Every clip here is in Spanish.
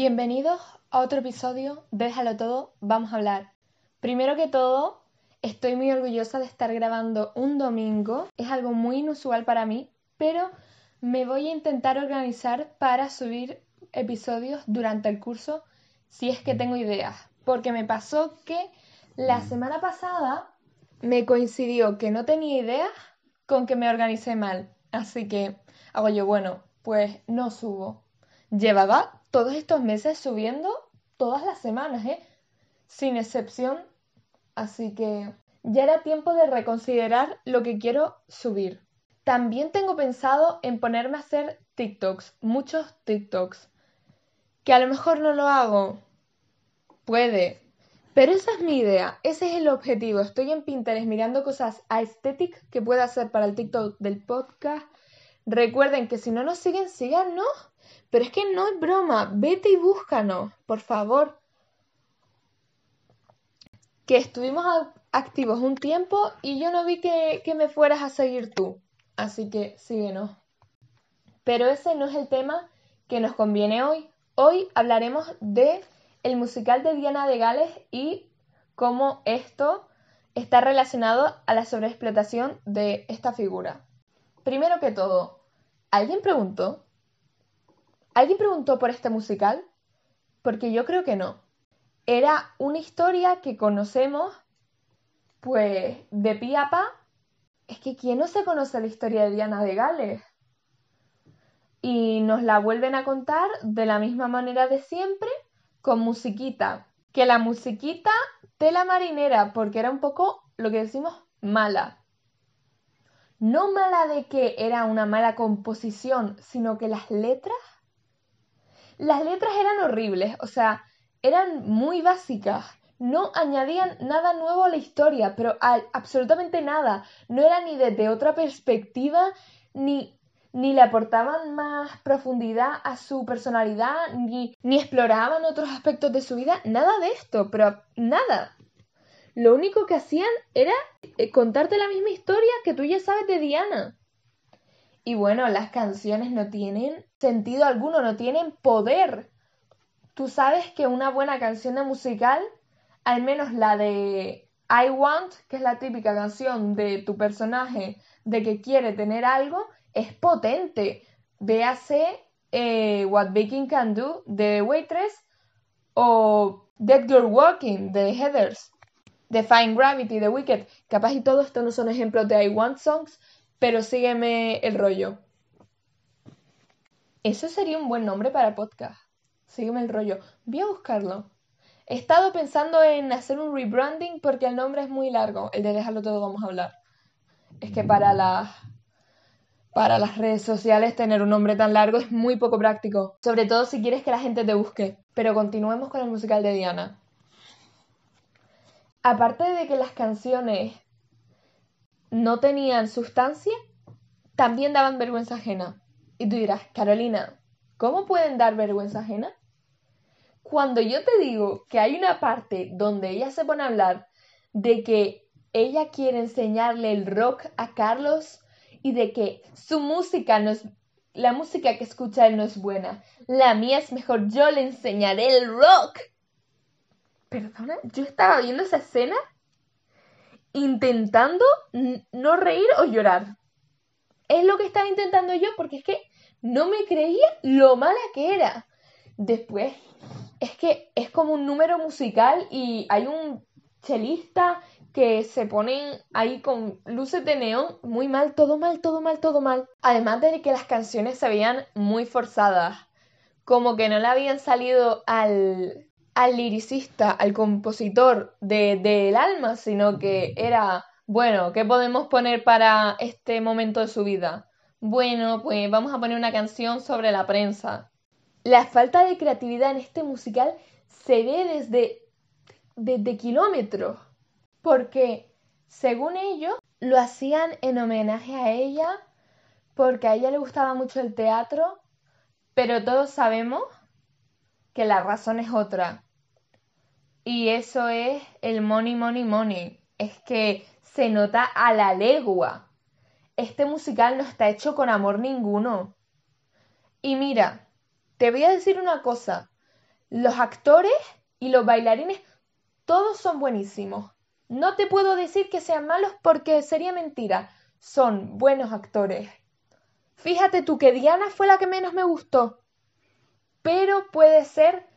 Bienvenidos a otro episodio de Déjalo todo, vamos a hablar. Primero que todo, estoy muy orgullosa de estar grabando un domingo. Es algo muy inusual para mí, pero me voy a intentar organizar para subir episodios durante el curso si es que tengo ideas. Porque me pasó que la semana pasada me coincidió que no tenía ideas con que me organicé mal. Así que hago yo, bueno, pues no subo. Llevaba todos estos meses subiendo todas las semanas, ¿eh? Sin excepción. Así que ya era tiempo de reconsiderar lo que quiero subir. También tengo pensado en ponerme a hacer TikToks, muchos TikToks. Que a lo mejor no lo hago. Puede. Pero esa es mi idea, ese es el objetivo. Estoy en Pinterest mirando cosas aesthetic que pueda hacer para el TikTok del podcast. Recuerden que si no nos siguen, síganos. Pero es que no es broma, vete y búscanos, por favor. Que estuvimos activos un tiempo y yo no vi que, que me fueras a seguir tú. Así que síguenos. Pero ese no es el tema que nos conviene hoy. Hoy hablaremos de el musical de Diana de Gales y cómo esto está relacionado a la sobreexplotación de esta figura. Primero que todo, ¿alguien preguntó ¿Alguien preguntó por este musical? Porque yo creo que no. Era una historia que conocemos, pues, de pi a pa. Es que ¿quién no se conoce la historia de Diana de Gales? Y nos la vuelven a contar de la misma manera de siempre, con musiquita. Que la musiquita de la marinera, porque era un poco lo que decimos mala. No mala de que era una mala composición, sino que las letras las letras eran horribles, o sea, eran muy básicas. No añadían nada nuevo a la historia, pero absolutamente nada. No era ni desde otra perspectiva, ni, ni le aportaban más profundidad a su personalidad, ni, ni exploraban otros aspectos de su vida. Nada de esto, pero nada. Lo único que hacían era eh, contarte la misma historia que tú ya sabes de Diana. Y bueno, las canciones no tienen sentido alguno, no tienen poder. Tú sabes que una buena canción de musical, al menos la de I Want, que es la típica canción de tu personaje de que quiere tener algo, es potente. Véase eh, What Baking Can Do de Waitress o Dead Girl Walking de Heathers, Fine Gravity de Wicked. Capaz y todo esto no son ejemplos de I Want songs, pero sígueme el rollo. Eso sería un buen nombre para podcast. Sígueme el rollo. Voy a buscarlo. He estado pensando en hacer un rebranding porque el nombre es muy largo. El de dejarlo todo vamos a hablar. Es que para las para las redes sociales tener un nombre tan largo es muy poco práctico, sobre todo si quieres que la gente te busque. Pero continuemos con el musical de Diana. Aparte de que las canciones no tenían sustancia, también daban vergüenza ajena. Y tú dirás, Carolina, ¿cómo pueden dar vergüenza ajena? Cuando yo te digo que hay una parte donde ella se pone a hablar de que ella quiere enseñarle el rock a Carlos y de que su música no es, la música que escucha él no es buena, la mía es mejor, yo le enseñaré el rock. Perdona, yo estaba viendo esa escena intentando no reír o llorar. Es lo que estaba intentando yo porque es que no me creía lo mala que era. Después, es que es como un número musical y hay un chelista que se ponen ahí con luces de neón, muy mal, todo mal, todo mal, todo mal. Además de que las canciones se veían muy forzadas, como que no le habían salido al, al liricista, al compositor del de, alma, sino que era, bueno, ¿qué podemos poner para este momento de su vida? Bueno, pues vamos a poner una canción sobre la prensa. La falta de creatividad en este musical se ve desde, desde kilómetros, porque según ellos lo hacían en homenaje a ella, porque a ella le gustaba mucho el teatro, pero todos sabemos que la razón es otra. Y eso es el money, money, money. Es que se nota a la legua. Este musical no está hecho con amor ninguno. Y mira, te voy a decir una cosa. los actores y los bailarines, todos son buenísimos. No te puedo decir que sean malos porque sería mentira. Son buenos actores. Fíjate tú que Diana fue la que menos me gustó. Pero puede ser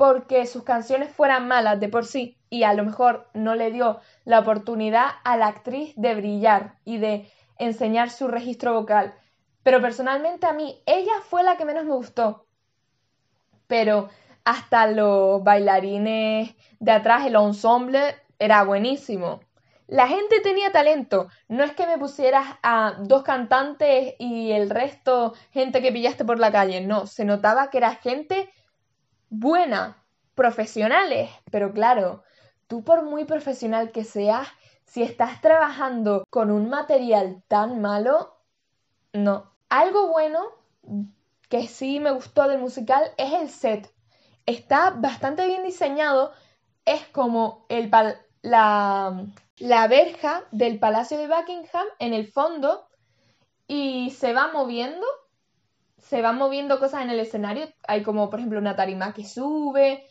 porque sus canciones fueran malas de por sí y a lo mejor no le dio la oportunidad a la actriz de brillar y de enseñar su registro vocal. Pero personalmente a mí ella fue la que menos me gustó. Pero hasta los bailarines de atrás, el ensemble, era buenísimo. La gente tenía talento. No es que me pusieras a dos cantantes y el resto gente que pillaste por la calle. No, se notaba que era gente buena, profesionales. Pero claro, tú por muy profesional que seas, si estás trabajando con un material tan malo, no. Algo bueno que sí me gustó del musical es el set. Está bastante bien diseñado. Es como la verja del Palacio de Buckingham en el fondo y se va moviendo. Se van moviendo cosas en el escenario. Hay como, por ejemplo, una tarima que sube.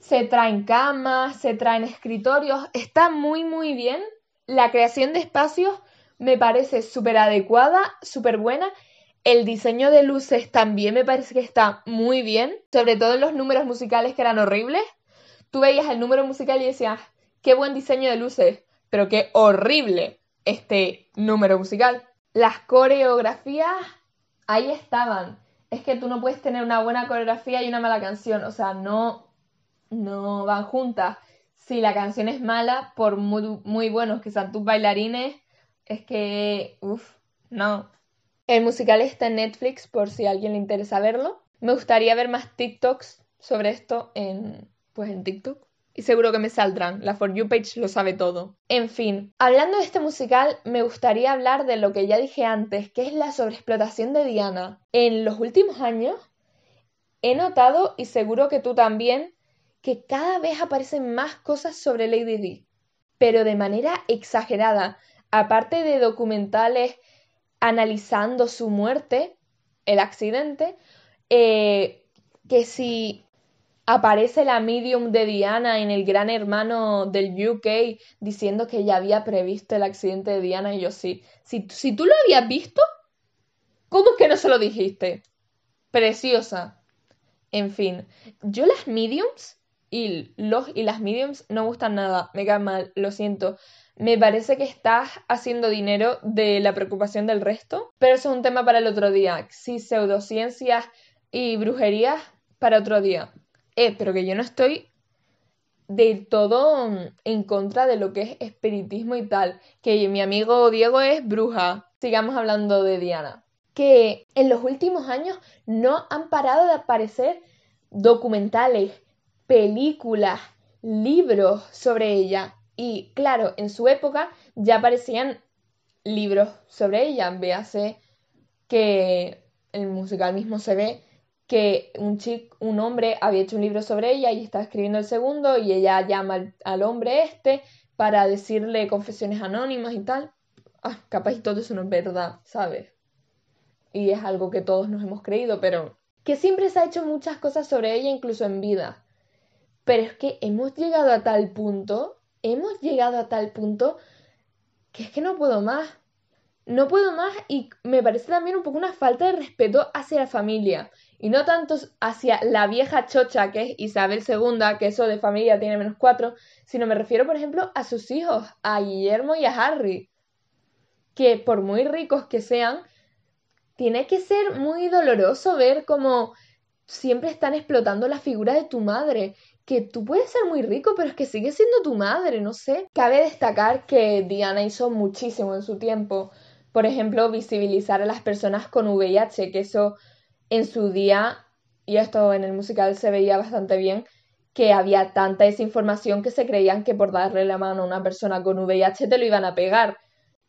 Se traen camas, se traen escritorios. Está muy, muy bien. La creación de espacios me parece súper adecuada, súper buena el diseño de luces también me parece que está muy bien, sobre todo en los números musicales que eran horribles. Tú veías el número musical y decías, qué buen diseño de luces, pero qué horrible este número musical. Las coreografías ahí estaban. Es que tú no puedes tener una buena coreografía y una mala canción, o sea, no, no van juntas. Si la canción es mala, por muy, muy buenos que sean tus bailarines, es que, uff, no, el musical está en Netflix por si a alguien le interesa verlo. Me gustaría ver más TikToks sobre esto en, pues en TikTok. Y seguro que me saldrán. La For You page lo sabe todo. En fin, hablando de este musical, me gustaría hablar de lo que ya dije antes, que es la sobreexplotación de Diana. En los últimos años he notado, y seguro que tú también, que cada vez aparecen más cosas sobre Lady Di. Pero de manera exagerada. Aparte de documentales analizando su muerte, el accidente, eh, que si aparece la medium de Diana en el gran hermano del UK diciendo que ya había previsto el accidente de Diana y yo sí. Si, si tú lo habías visto, ¿cómo es que no se lo dijiste? Preciosa. En fin, yo las mediums y los y las mediums no gustan nada, me caen mal, lo siento me parece que estás haciendo dinero de la preocupación del resto, pero eso es un tema para el otro día. Sí, pseudociencias y brujerías para otro día. Eh, pero que yo no estoy del todo en contra de lo que es espiritismo y tal. Que mi amigo Diego es bruja. Sigamos hablando de Diana. Que en los últimos años no han parado de aparecer documentales, películas, libros sobre ella. Y claro, en su época ya aparecían libros sobre ella. Véase que el musical mismo se ve que un chico, un hombre había hecho un libro sobre ella y estaba escribiendo el segundo y ella llama al, hombre este para decirle confesiones anónimas y tal. Ah, capaz y todo eso no es verdad, ¿sabes? Y es algo que todos nos hemos creído, pero que siempre se ha hecho muchas cosas sobre ella, incluso en vida. Pero es que hemos llegado a tal punto hemos llegado a tal punto que es que no puedo más. No puedo más y me parece también un poco una falta de respeto hacia la familia. Y no tanto hacia la vieja chocha que es Isabel II, que eso de familia tiene menos cuatro, sino me refiero, por ejemplo, a sus hijos, a Guillermo y a Harry. Que por muy ricos que sean, tiene que ser muy doloroso ver cómo siempre están explotando la figura de tu madre que tú puedes ser muy rico, pero es que sigue siendo tu madre, no sé. Cabe destacar que Diana hizo muchísimo en su tiempo. Por ejemplo, visibilizar a las personas con VIH, que eso en su día, y esto en el musical se veía bastante bien, que había tanta desinformación que se creían que por darle la mano a una persona con VIH te lo iban a pegar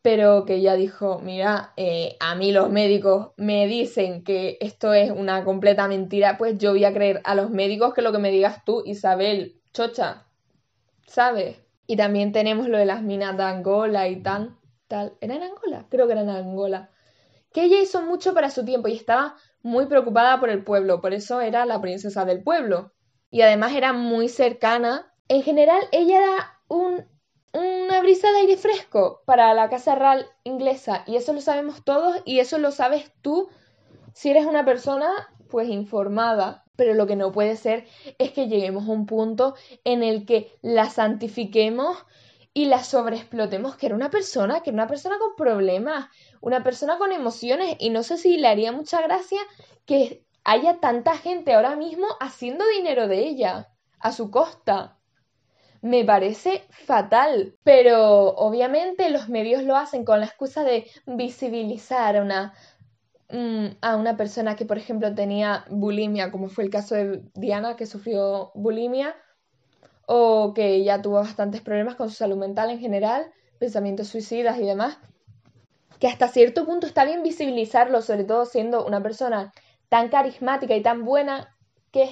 pero que ella dijo, mira, eh, a mí los médicos me dicen que esto es una completa mentira, pues yo voy a creer a los médicos que lo que me digas tú, Isabel, chocha, ¿sabes? Y también tenemos lo de las minas de Angola y tan, ¿Era en Angola? Creo que era en Angola. que ella hizo mucho para su tiempo y estaba muy preocupada por el pueblo, por eso era la princesa del pueblo. Y además era muy cercana. En general, ella era un, una brisa de aire fresco para la Casa Real inglesa y eso lo sabemos todos y eso lo sabes tú si eres una persona pues informada. Pero lo que no puede ser es que lleguemos a un punto en el que la santifiquemos y la sobreexplotemos, que era una persona, que era una persona con problemas, una persona con emociones, y no sé si le haría mucha gracia que haya tanta gente ahora mismo haciendo dinero de ella, a su costa. Me parece fatal, pero obviamente los medios lo hacen con la excusa de visibilizar a una, mm, a una persona que, por ejemplo, tenía bulimia, como fue el caso de Diana, que sufrió bulimia, o que ya tuvo bastantes problemas con su salud mental en general, pensamientos suicidas y demás, que hasta cierto punto está bien visibilizarlo, sobre todo siendo una persona tan carismática y tan buena, que,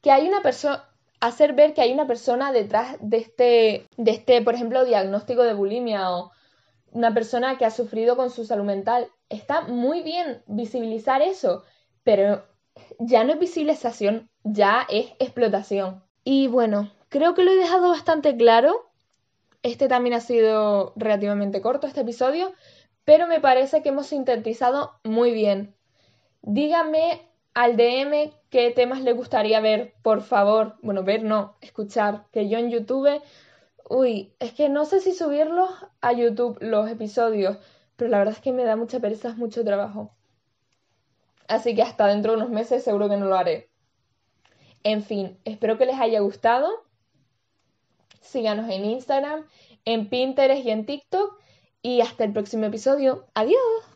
que hay una persona, hacer ver que hay una persona detrás de este, de este, por ejemplo, diagnóstico de bulimia o una persona que ha sufrido con su salud mental. Está muy bien visibilizar eso, pero ya no es visibilización, ya es explotación. Y bueno, Creo que lo he dejado bastante claro. Este también ha sido relativamente corto, este episodio, pero me parece que hemos sintetizado muy bien. Díganme al DM qué temas le gustaría ver, por favor. Bueno, ver no, escuchar. Que yo en YouTube, uy, es que no sé si subirlos a YouTube los episodios, pero la verdad es que me da mucha pereza, es mucho trabajo. Así que hasta dentro de unos meses seguro que no lo haré. En fin, espero que les haya gustado síganos en Instagram, en Pinterest y en TikTok. Y hasta el próximo episodio. Adiós.